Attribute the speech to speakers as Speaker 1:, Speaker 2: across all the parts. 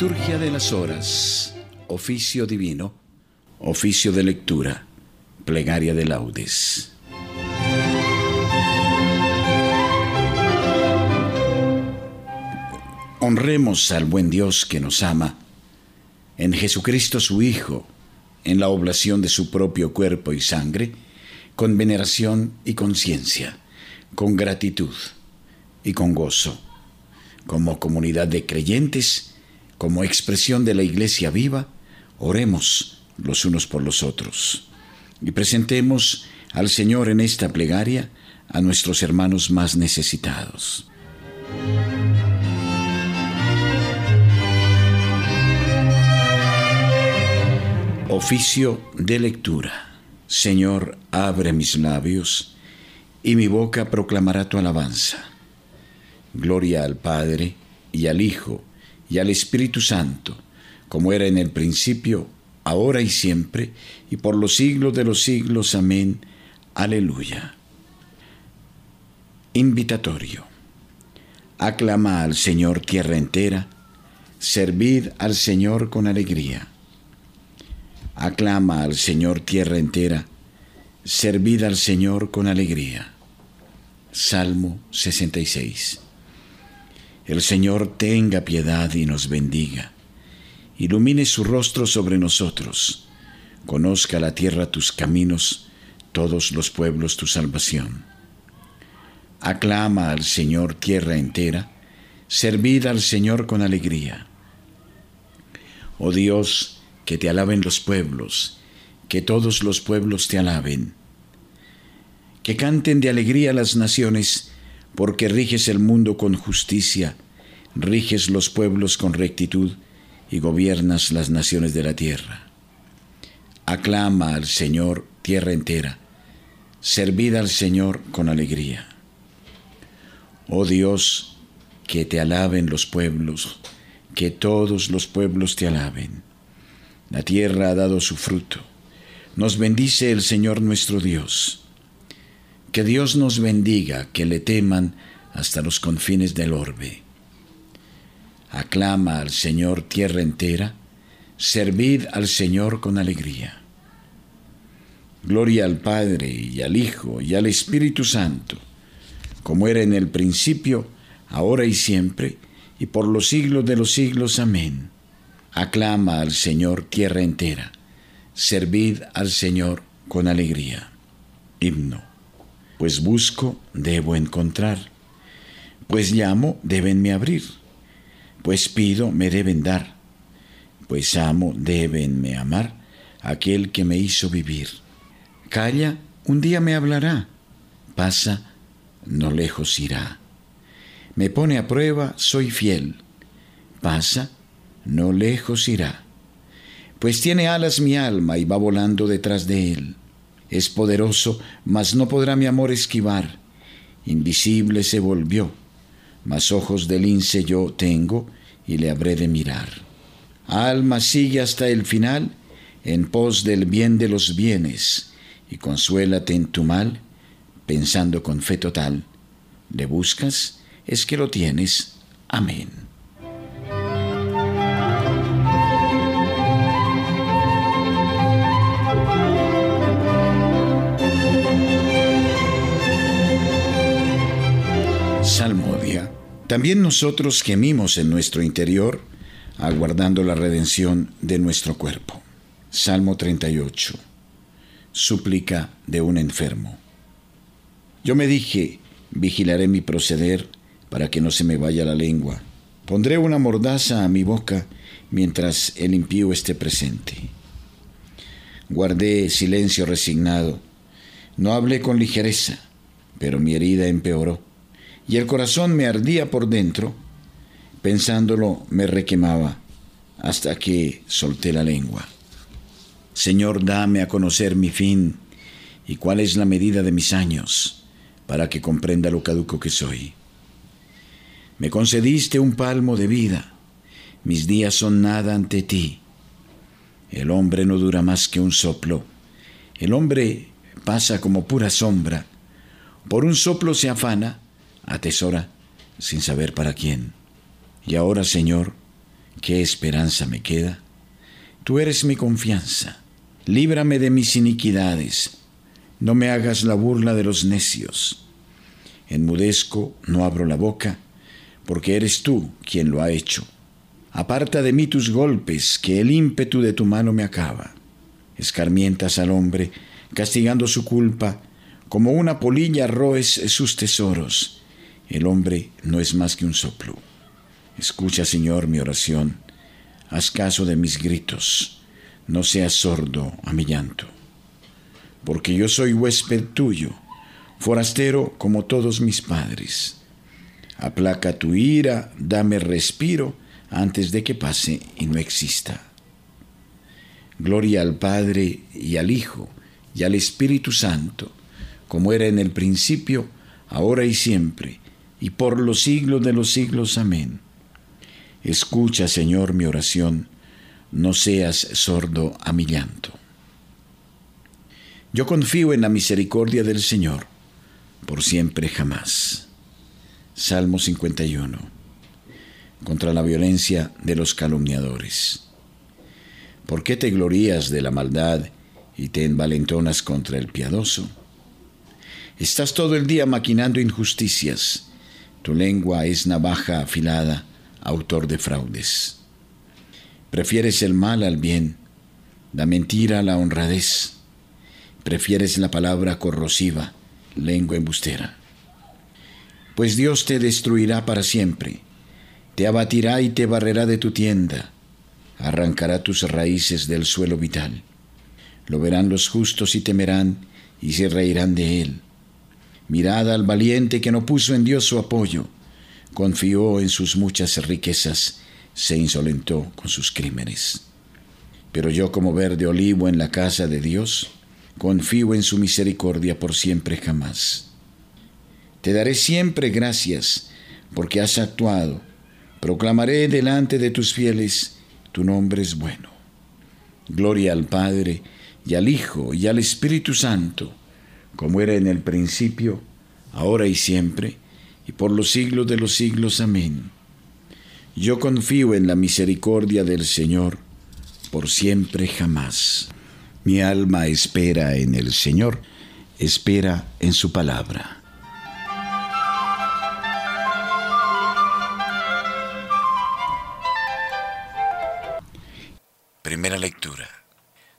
Speaker 1: Liturgia de las Horas, oficio divino, oficio de lectura, plegaria de laudes. Honremos al buen Dios que nos ama, en Jesucristo su Hijo, en la oblación de su propio cuerpo y sangre, con veneración y conciencia, con gratitud y con gozo, como comunidad de creyentes, como expresión de la Iglesia viva, oremos los unos por los otros y presentemos al Señor en esta plegaria a nuestros hermanos más necesitados. Oficio de lectura. Señor, abre mis labios y mi boca proclamará tu alabanza. Gloria al Padre y al Hijo y al Espíritu Santo, como era en el principio, ahora y siempre, y por los siglos de los siglos. Amén. Aleluya. Invitatorio. Aclama al Señor tierra entera, servid al Señor con alegría. Aclama al Señor tierra entera, servid al Señor con alegría. Salmo 66. El Señor tenga piedad y nos bendiga. Ilumine su rostro sobre nosotros. Conozca la tierra tus caminos, todos los pueblos tu salvación. Aclama al Señor tierra entera, servid al Señor con alegría. Oh Dios, que te alaben los pueblos, que todos los pueblos te alaben. Que canten de alegría las naciones, porque riges el mundo con justicia, riges los pueblos con rectitud y gobiernas las naciones de la tierra. Aclama al Señor tierra entera, servid al Señor con alegría. Oh Dios, que te alaben los pueblos, que todos los pueblos te alaben. La tierra ha dado su fruto. Nos bendice el Señor nuestro Dios. Que Dios nos bendiga, que le teman hasta los confines del orbe. Aclama al Señor tierra entera, servid al Señor con alegría. Gloria al Padre y al Hijo y al Espíritu Santo, como era en el principio, ahora y siempre, y por los siglos de los siglos. Amén. Aclama al Señor tierra entera, servid al Señor con alegría. Himno pues busco, debo encontrar. Pues llamo, debenme abrir. Pues pido, me deben dar. Pues amo, debenme amar aquel que me hizo vivir. Calla, un día me hablará. Pasa, no lejos irá. Me pone a prueba, soy fiel. Pasa, no lejos irá. Pues tiene alas mi alma y va volando detrás de él es poderoso, mas no podrá mi amor esquivar. Invisible se volvió, mas ojos de lince yo tengo y le habré de mirar. Alma sigue hasta el final en pos del bien de los bienes y consuélate en tu mal, pensando con fe total. ¿Le buscas? Es que lo tienes. Amén. También nosotros gemimos en nuestro interior, aguardando la redención de nuestro cuerpo. Salmo 38. Súplica de un enfermo. Yo me dije, vigilaré mi proceder para que no se me vaya la lengua. Pondré una mordaza a mi boca mientras el impío esté presente. Guardé silencio resignado. No hablé con ligereza, pero mi herida empeoró y el corazón me ardía por dentro, pensándolo me requemaba, hasta que solté la lengua. Señor, dame a conocer mi fin y cuál es la medida de mis años, para que comprenda lo caduco que soy. Me concediste un palmo de vida, mis días son nada ante ti. El hombre no dura más que un soplo, el hombre pasa como pura sombra, por un soplo se afana, atesora sin saber para quién. Y ahora, Señor, ¿qué esperanza me queda? Tú eres mi confianza. Líbrame de mis iniquidades. No me hagas la burla de los necios. Enmudezco, no abro la boca, porque eres tú quien lo ha hecho. Aparta de mí tus golpes, que el ímpetu de tu mano me acaba. Escarmientas al hombre, castigando su culpa, como una polilla roes sus tesoros. El hombre no es más que un soplo. Escucha, Señor, mi oración. Haz caso de mis gritos. No seas sordo a mi llanto. Porque yo soy huésped tuyo, forastero como todos mis padres. Aplaca tu ira, dame respiro antes de que pase y no exista. Gloria al Padre y al Hijo y al Espíritu Santo, como era en el principio, ahora y siempre, y por los siglos de los siglos. Amén. Escucha, Señor, mi oración, no seas sordo a mi llanto. Yo confío en la misericordia del Señor, por siempre jamás. Salmo 51. Contra la violencia de los calumniadores. ¿Por qué te glorías de la maldad y te envalentonas contra el piadoso? Estás todo el día maquinando injusticias. Tu lengua es navaja afilada, autor de fraudes. Prefieres el mal al bien, la mentira a la honradez. Prefieres la palabra corrosiva, lengua embustera. Pues Dios te destruirá para siempre, te abatirá y te barrerá de tu tienda, arrancará tus raíces del suelo vital. Lo verán los justos y temerán y se reirán de él. Mirad al valiente que no puso en Dios su apoyo, confió en sus muchas riquezas, se insolentó con sus crímenes. Pero yo como verde olivo en la casa de Dios, confío en su misericordia por siempre jamás. Te daré siempre gracias porque has actuado. Proclamaré delante de tus fieles, tu nombre es bueno. Gloria al Padre, y al Hijo, y al Espíritu Santo, como era en el principio, ahora y siempre, y por los siglos de los siglos. Amén. Yo confío en la misericordia del Señor, por siempre jamás. Mi alma espera en el Señor, espera en su palabra. Primera lectura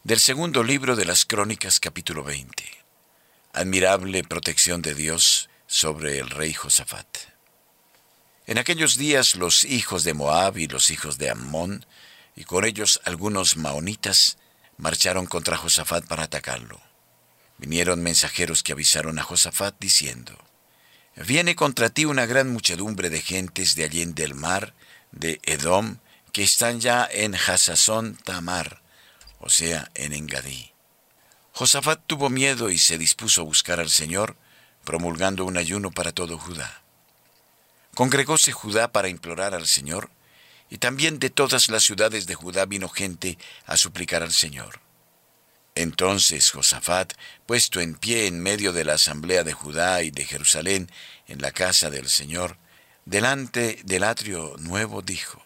Speaker 1: del segundo libro de las Crónicas capítulo 20. Admirable protección de Dios sobre el rey Josafat. En aquellos días los hijos de Moab y los hijos de Ammón, y con ellos algunos maonitas, marcharon contra Josafat para atacarlo. Vinieron mensajeros que avisaron a Josafat diciendo, Viene contra ti una gran muchedumbre de gentes de allí del mar, de Edom, que están ya en Hasazón Tamar, o sea, en Engadí. Josafat tuvo miedo y se dispuso a buscar al Señor, promulgando un ayuno para todo Judá. Congregóse Judá para implorar al Señor, y también de todas las ciudades de Judá vino gente a suplicar al Señor. Entonces Josafat, puesto en pie en medio de la asamblea de Judá y de Jerusalén, en la casa del Señor, delante del atrio nuevo, dijo,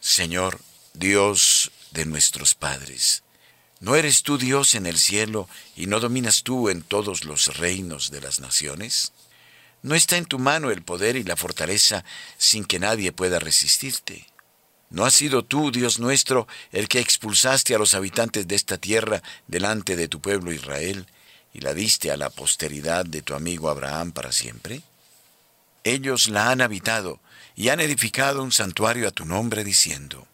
Speaker 1: Señor, Dios de nuestros padres, ¿No eres tú Dios en el cielo y no dominas tú en todos los reinos de las naciones? ¿No está en tu mano el poder y la fortaleza sin que nadie pueda resistirte? ¿No has sido tú, Dios nuestro, el que expulsaste a los habitantes de esta tierra delante de tu pueblo Israel y la diste a la posteridad de tu amigo Abraham para siempre? Ellos la han habitado y han edificado un santuario a tu nombre diciendo,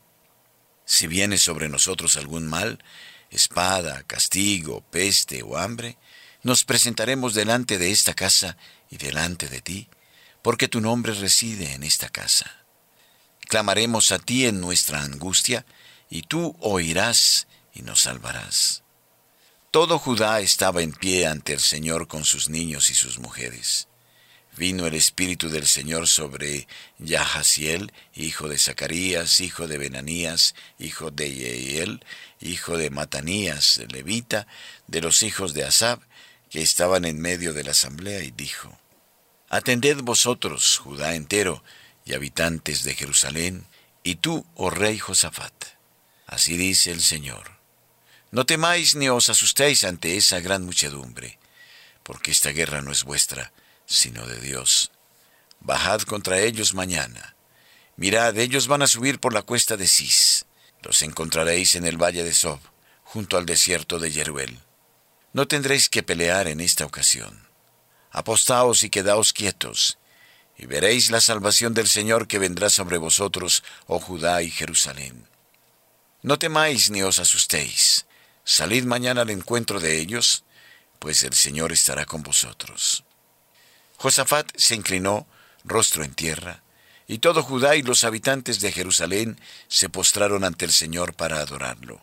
Speaker 1: Si viene sobre nosotros algún mal, espada, castigo, peste o hambre, nos presentaremos delante de esta casa y delante de ti, porque tu nombre reside en esta casa. Clamaremos a ti en nuestra angustia, y tú oirás y nos salvarás. Todo Judá estaba en pie ante el Señor con sus niños y sus mujeres vino el Espíritu del Señor sobre Yahaziel, hijo de Zacarías, hijo de Benanías, hijo de Yeiel, hijo de Matanías, levita, de los hijos de Asab, que estaban en medio de la asamblea, y dijo, Atended vosotros, Judá entero, y habitantes de Jerusalén, y tú, oh rey Josafat. Así dice el Señor. No temáis ni os asustéis ante esa gran muchedumbre, porque esta guerra no es vuestra, sino de Dios. Bajad contra ellos mañana. Mirad, ellos van a subir por la cuesta de Cis. Los encontraréis en el valle de Sob, junto al desierto de Yeruel. No tendréis que pelear en esta ocasión. Apostaos y quedaos quietos, y veréis la salvación del Señor que vendrá sobre vosotros, oh Judá y Jerusalén. No temáis ni os asustéis. Salid mañana al encuentro de ellos, pues el Señor estará con vosotros. Josafat se inclinó, rostro en tierra, y todo Judá y los habitantes de Jerusalén se postraron ante el Señor para adorarlo.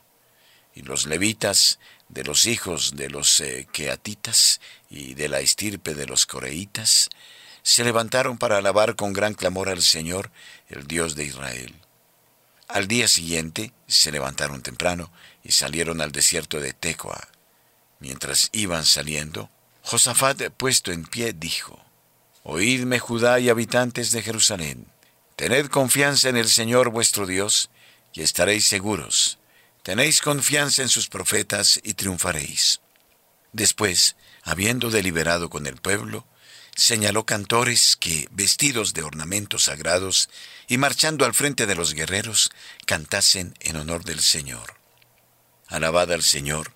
Speaker 1: Y los levitas, de los hijos de los eh, Keatitas y de la estirpe de los Coreitas, se levantaron para alabar con gran clamor al Señor, el Dios de Israel. Al día siguiente se levantaron temprano y salieron al desierto de Tecoa. Mientras iban saliendo, Josafat, puesto en pie, dijo, Oídme Judá y habitantes de Jerusalén, tened confianza en el Señor vuestro Dios, y estaréis seguros. Tenéis confianza en sus profetas y triunfaréis. Después, habiendo deliberado con el pueblo, señaló cantores que, vestidos de ornamentos sagrados y marchando al frente de los guerreros, cantasen en honor del Señor. Alabad al Señor,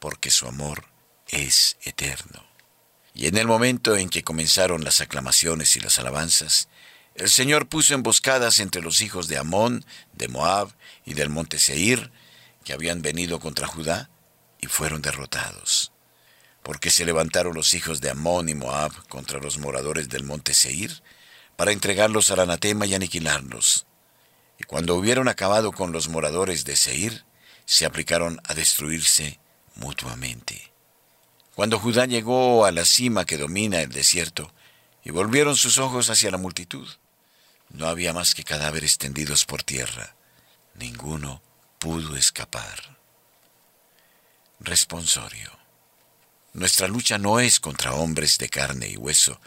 Speaker 1: porque su amor es eterno. Y en el momento en que comenzaron las aclamaciones y las alabanzas, el Señor puso emboscadas entre los hijos de Amón, de Moab y del monte Seir, que habían venido contra Judá, y fueron derrotados porque se levantaron los hijos de Amón y Moab contra los moradores del monte Seir, para entregarlos al anatema y aniquilarlos. Y cuando hubieron acabado con los moradores de Seir, se aplicaron a destruirse mutuamente. Cuando Judá llegó a la cima que domina el desierto, y volvieron sus ojos hacia la multitud, no había más que cadáveres tendidos por tierra. Ninguno pudo escapar. Responsorio. Nuestra lucha no es contra hombres de carne y hueso,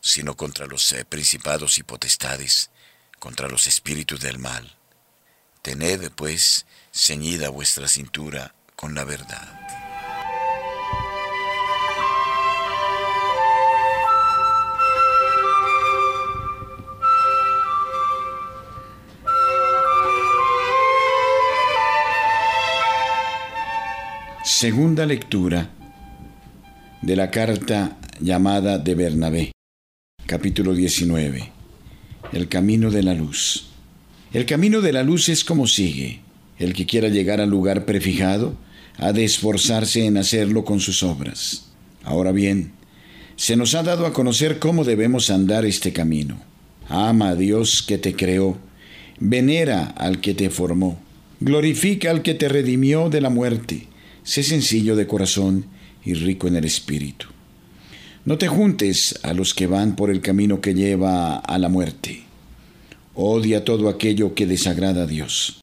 Speaker 1: sino contra los eh, principados y potestades, contra los espíritus del mal. Tened, pues, ceñida vuestra cintura con la verdad. Segunda lectura de la carta llamada de Bernabé, capítulo 19. El camino de la luz. El camino de la luz es como sigue. El que quiera llegar al lugar prefijado ha de esforzarse en hacerlo con sus obras. Ahora bien, se nos ha dado a conocer cómo debemos andar este camino. Ama a Dios que te creó, venera al que te formó, glorifica al que te redimió de la muerte, sé sencillo de corazón y rico en el espíritu. No te juntes a los que van por el camino que lleva a la muerte. Odia todo aquello que desagrada a Dios.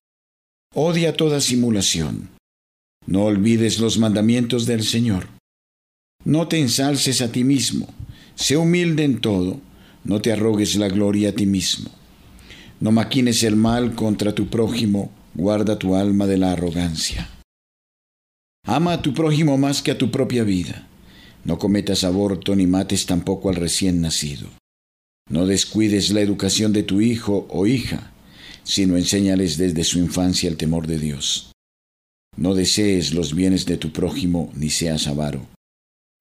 Speaker 1: Odia toda simulación. No olvides los mandamientos del Señor. No te ensalces a ti mismo. Sé humilde en todo. No te arrogues la gloria a ti mismo. No maquines el mal contra tu prójimo. Guarda tu alma de la arrogancia. Ama a tu prójimo más que a tu propia vida. No cometas aborto ni mates tampoco al recién nacido. No descuides la educación de tu hijo o hija, sino enséñales desde su infancia el temor de Dios. No desees los bienes de tu prójimo ni seas avaro.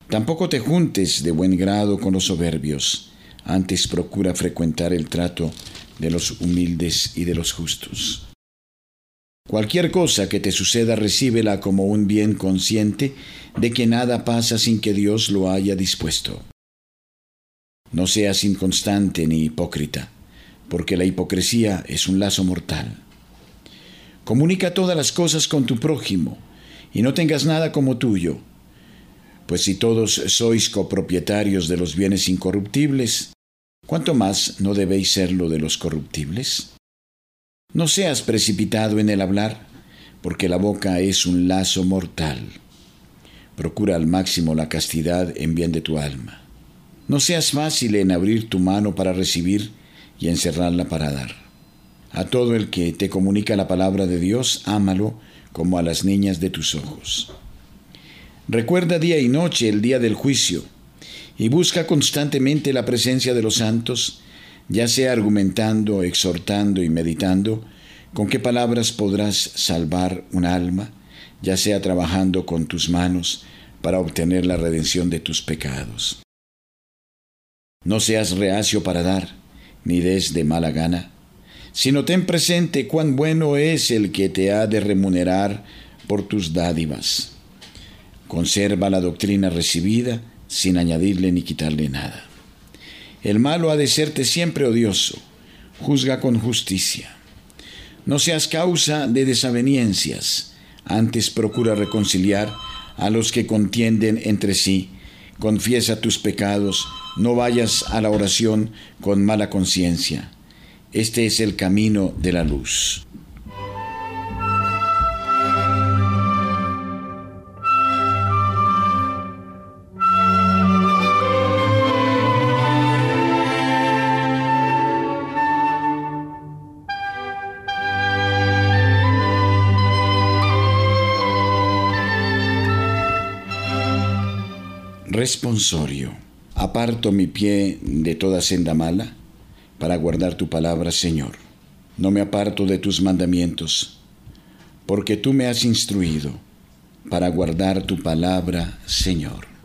Speaker 1: Tampoco te juntes de buen grado con los soberbios, antes procura frecuentar el trato de los humildes y de los justos. Cualquier cosa que te suceda recíbela como un bien consciente de que nada pasa sin que Dios lo haya dispuesto. No seas inconstante ni hipócrita, porque la hipocresía es un lazo mortal. Comunica todas las cosas con tu prójimo, y no tengas nada como tuyo, pues si todos sois copropietarios de los bienes incorruptibles, ¿cuánto más no debéis serlo de los corruptibles? No seas precipitado en el hablar, porque la boca es un lazo mortal. Procura al máximo la castidad en bien de tu alma. No seas fácil en abrir tu mano para recibir y encerrarla para dar. A todo el que te comunica la palabra de Dios, ámalo como a las niñas de tus ojos. Recuerda día y noche el día del juicio y busca constantemente la presencia de los santos, ya sea argumentando, exhortando y meditando, con qué palabras podrás salvar un alma, ya sea trabajando con tus manos para obtener la redención de tus pecados. No seas reacio para dar, ni des de mala gana, sino ten presente cuán bueno es el que te ha de remunerar por tus dádivas. Conserva la doctrina recibida sin añadirle ni quitarle nada. El malo ha de serte siempre odioso, juzga con justicia. No seas causa de desaveniencias, antes procura reconciliar a los que contienden entre sí, confiesa tus pecados, no vayas a la oración con mala conciencia. Este es el camino de la luz. Responsorio. Aparto mi pie de toda senda mala para guardar tu palabra, Señor. No me aparto de tus mandamientos, porque tú me has instruido para guardar tu palabra, Señor.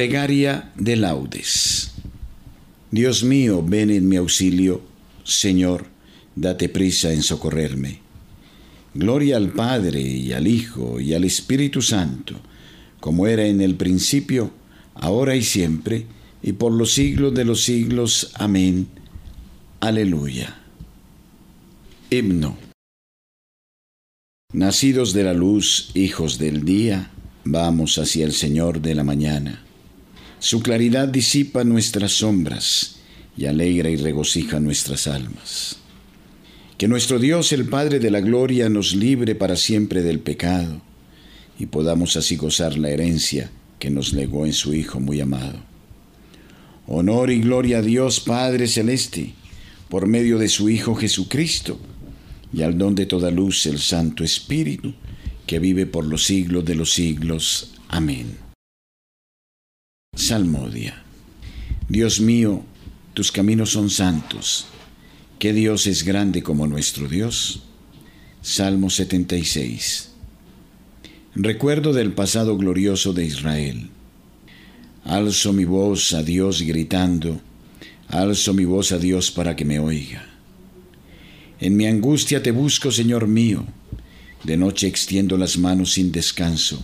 Speaker 1: Plegaria de laudes. Dios mío, ven en mi auxilio, Señor, date prisa en socorrerme. Gloria al Padre y al Hijo y al Espíritu Santo, como era en el principio, ahora y siempre, y por los siglos de los siglos. Amén. Aleluya. Himno. Nacidos de la luz, hijos del día, vamos hacia el Señor de la mañana. Su claridad disipa nuestras sombras y alegra y regocija nuestras almas. Que nuestro Dios, el Padre de la Gloria, nos libre para siempre del pecado y podamos así gozar la herencia que nos legó en su Hijo muy amado. Honor y gloria a Dios Padre Celeste, por medio de su Hijo Jesucristo, y al don de toda luz el Santo Espíritu, que vive por los siglos de los siglos. Amén. Salmodia. Dios mío, tus caminos son santos. ¿Qué Dios es grande como nuestro Dios? Salmo 76. Recuerdo del pasado glorioso de Israel. Alzo mi voz a Dios gritando, alzo mi voz a Dios para que me oiga. En mi angustia te busco, Señor mío, de noche extiendo las manos sin descanso,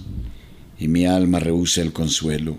Speaker 1: y mi alma rehúsa el consuelo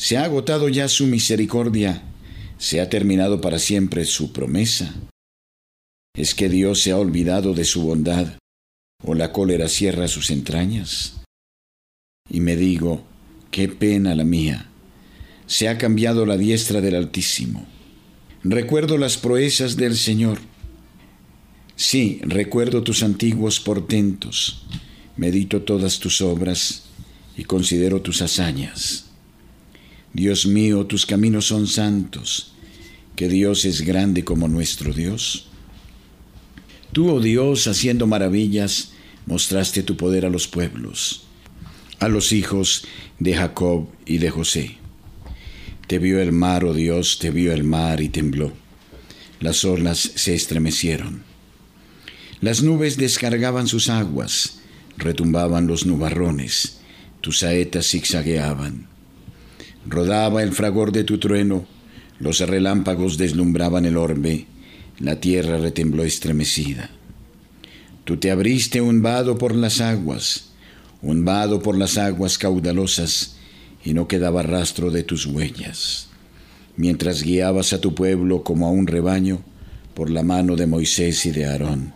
Speaker 1: Se ha agotado ya su misericordia, se ha terminado para siempre su promesa. ¿Es que Dios se ha olvidado de su bondad o la cólera cierra sus entrañas? Y me digo, qué pena la mía, se ha cambiado la diestra del Altísimo. Recuerdo las proezas del Señor. Sí, recuerdo tus antiguos portentos, medito todas tus obras y considero tus hazañas. Dios mío, tus caminos son santos, que Dios es grande como nuestro Dios. Tú, oh Dios, haciendo maravillas, mostraste tu poder a los pueblos, a los hijos de Jacob y de José. Te vio el mar, oh Dios, te vio el mar y tembló. las olas se estremecieron. Las nubes descargaban sus aguas, retumbaban los nubarrones, tus saetas zigzagueaban. Rodaba el fragor de tu trueno, los relámpagos deslumbraban el orbe, la tierra retembló estremecida. Tú te abriste un vado por las aguas, un vado por las aguas caudalosas, y no quedaba rastro de tus huellas. Mientras guiabas a tu pueblo como a un rebaño por la mano de Moisés y de Aarón.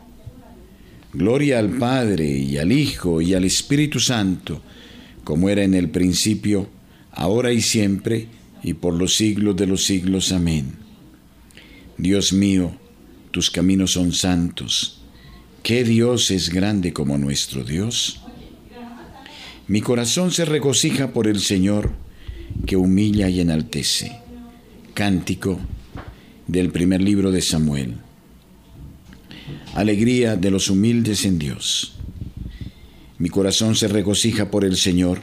Speaker 1: Gloria al Padre y al Hijo y al Espíritu Santo, como era en el principio, ahora y siempre, y por los siglos de los siglos. Amén. Dios mío, tus caminos son santos. ¿Qué Dios es grande como nuestro Dios? Mi corazón se regocija por el Señor, que humilla y enaltece. Cántico del primer libro de Samuel. Alegría de los humildes en Dios. Mi corazón se regocija por el Señor,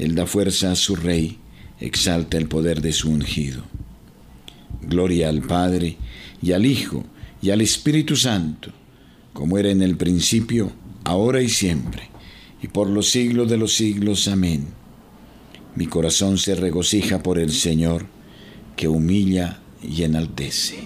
Speaker 1: Él da fuerza a su rey, exalta el poder de su ungido. Gloria al Padre, y al Hijo, y al Espíritu Santo, como era en el principio, ahora y siempre, y por los siglos de los siglos. Amén. Mi corazón se regocija por el Señor, que humilla y enaltece.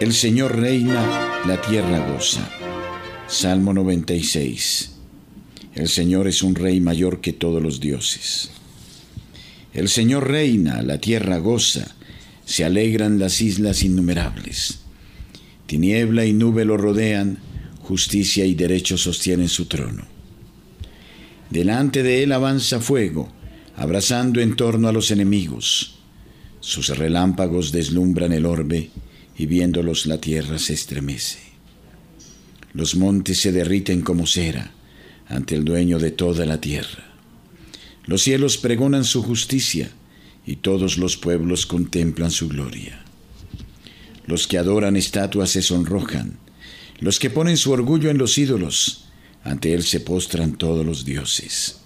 Speaker 1: El Señor reina, la tierra goza. Salmo 96. El Señor es un rey mayor que todos los dioses. El Señor reina, la tierra goza se alegran las islas innumerables. Tiniebla y nube lo rodean, justicia y derecho sostienen su trono. Delante de él avanza fuego, abrazando en torno a los enemigos. Sus relámpagos deslumbran el orbe, y viéndolos la tierra se estremece. Los montes se derriten como cera ante el dueño de toda la tierra. Los cielos pregonan su justicia, y todos los pueblos contemplan su gloria. Los que adoran estatuas se sonrojan, los que ponen su orgullo en los ídolos, ante él se postran todos los dioses.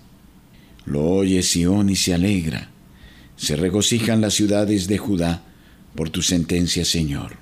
Speaker 1: Lo oye Sión y se alegra, se regocijan las ciudades de Judá por tu sentencia, Señor.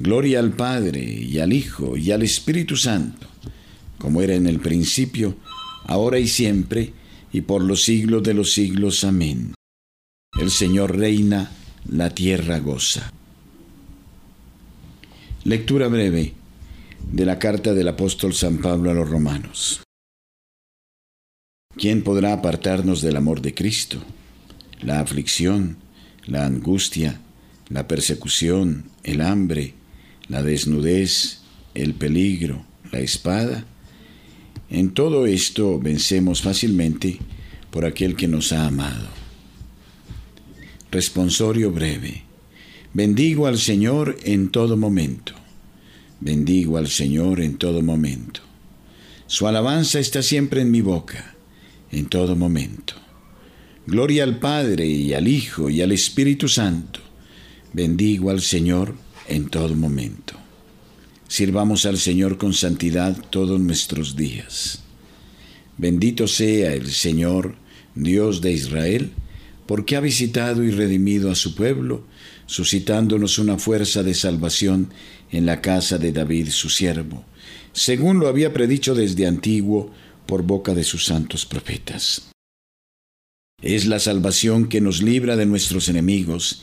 Speaker 1: Gloria al Padre y al Hijo y al Espíritu Santo, como era en el principio, ahora y siempre, y por los siglos de los siglos. Amén. El Señor reina la tierra goza. Lectura breve de la carta del apóstol San Pablo a los romanos. ¿Quién podrá apartarnos del amor de Cristo? La aflicción, la angustia, la persecución, el hambre, la desnudez, el peligro, la espada. En todo esto vencemos fácilmente por aquel que nos ha amado. Responsorio breve. Bendigo al Señor en todo momento. Bendigo al Señor en todo momento. Su alabanza está siempre en mi boca en todo momento. Gloria al Padre y al Hijo y al Espíritu Santo. Bendigo al Señor en todo momento. Sirvamos al Señor con santidad todos nuestros días. Bendito sea el Señor, Dios de Israel, porque ha visitado y redimido a su pueblo, suscitándonos una fuerza de salvación en la casa de David su siervo, según lo había predicho desde antiguo por boca de sus santos profetas. Es la salvación que nos libra de nuestros enemigos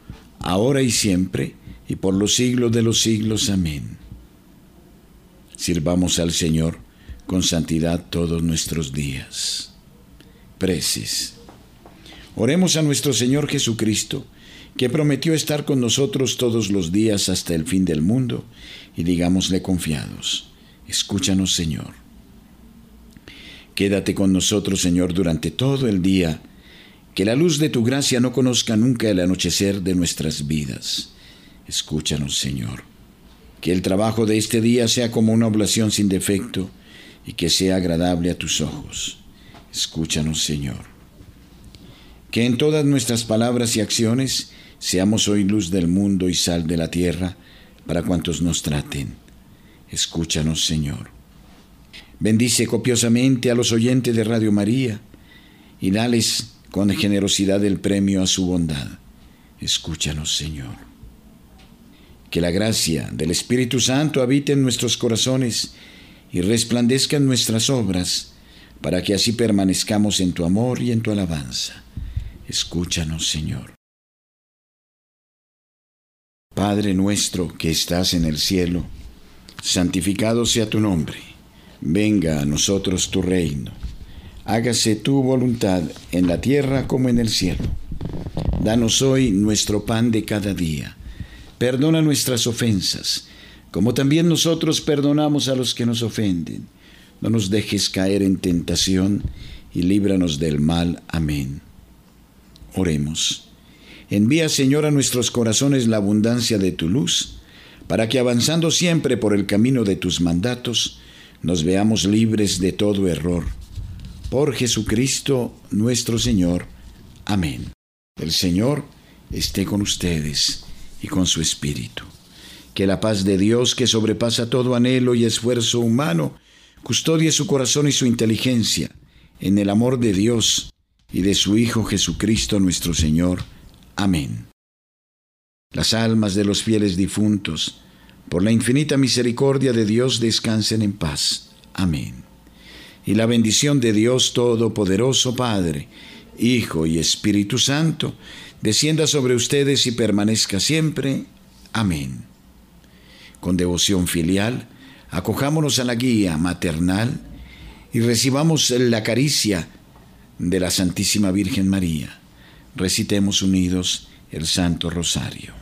Speaker 1: ahora y siempre, y por los siglos de los siglos. Amén. Sirvamos al Señor con santidad todos nuestros días. Preces. Oremos a nuestro Señor Jesucristo, que prometió estar con nosotros todos los días hasta el fin del mundo, y digámosle confiados, escúchanos Señor. Quédate con nosotros Señor durante todo el día, que la luz de tu gracia no conozca nunca el anochecer de nuestras vidas. Escúchanos Señor. Que el trabajo de este día sea como una oblación sin defecto y que sea agradable a tus ojos. Escúchanos Señor. Que en todas nuestras palabras y acciones seamos hoy luz del mundo y sal de la tierra, para cuantos nos traten. Escúchanos, Señor. Bendice copiosamente a los oyentes de Radio María y dales con generosidad el premio a su bondad. Escúchanos, Señor. Que la gracia del Espíritu Santo habite en nuestros corazones y resplandezca en nuestras obras, para que así permanezcamos en tu amor y en tu alabanza. Escúchanos, Señor. Padre nuestro que estás en el cielo, santificado sea tu nombre, venga a nosotros tu reino, hágase tu voluntad en la tierra como en el cielo. Danos hoy nuestro pan de cada día, perdona nuestras ofensas, como también nosotros perdonamos a los que nos ofenden. No nos dejes caer en tentación y líbranos del mal. Amén. Oremos. Envía, Señor, a nuestros corazones la abundancia de tu luz, para que avanzando siempre por el camino de tus mandatos, nos veamos libres de todo error. Por Jesucristo nuestro Señor. Amén. El Señor esté con ustedes y con su Espíritu. Que la paz de Dios, que sobrepasa todo anhelo y esfuerzo humano, custodie su corazón y su inteligencia en el amor de Dios y de su Hijo Jesucristo nuestro Señor. Amén. Las almas de los fieles difuntos, por la infinita misericordia de Dios, descansen en paz. Amén. Y la bendición de Dios Todopoderoso, Padre, Hijo y Espíritu Santo, descienda sobre ustedes y permanezca siempre. Amén. Con devoción filial, acojámonos a la guía maternal y recibamos la caricia de la Santísima Virgen María recitemos unidos el Santo Rosario.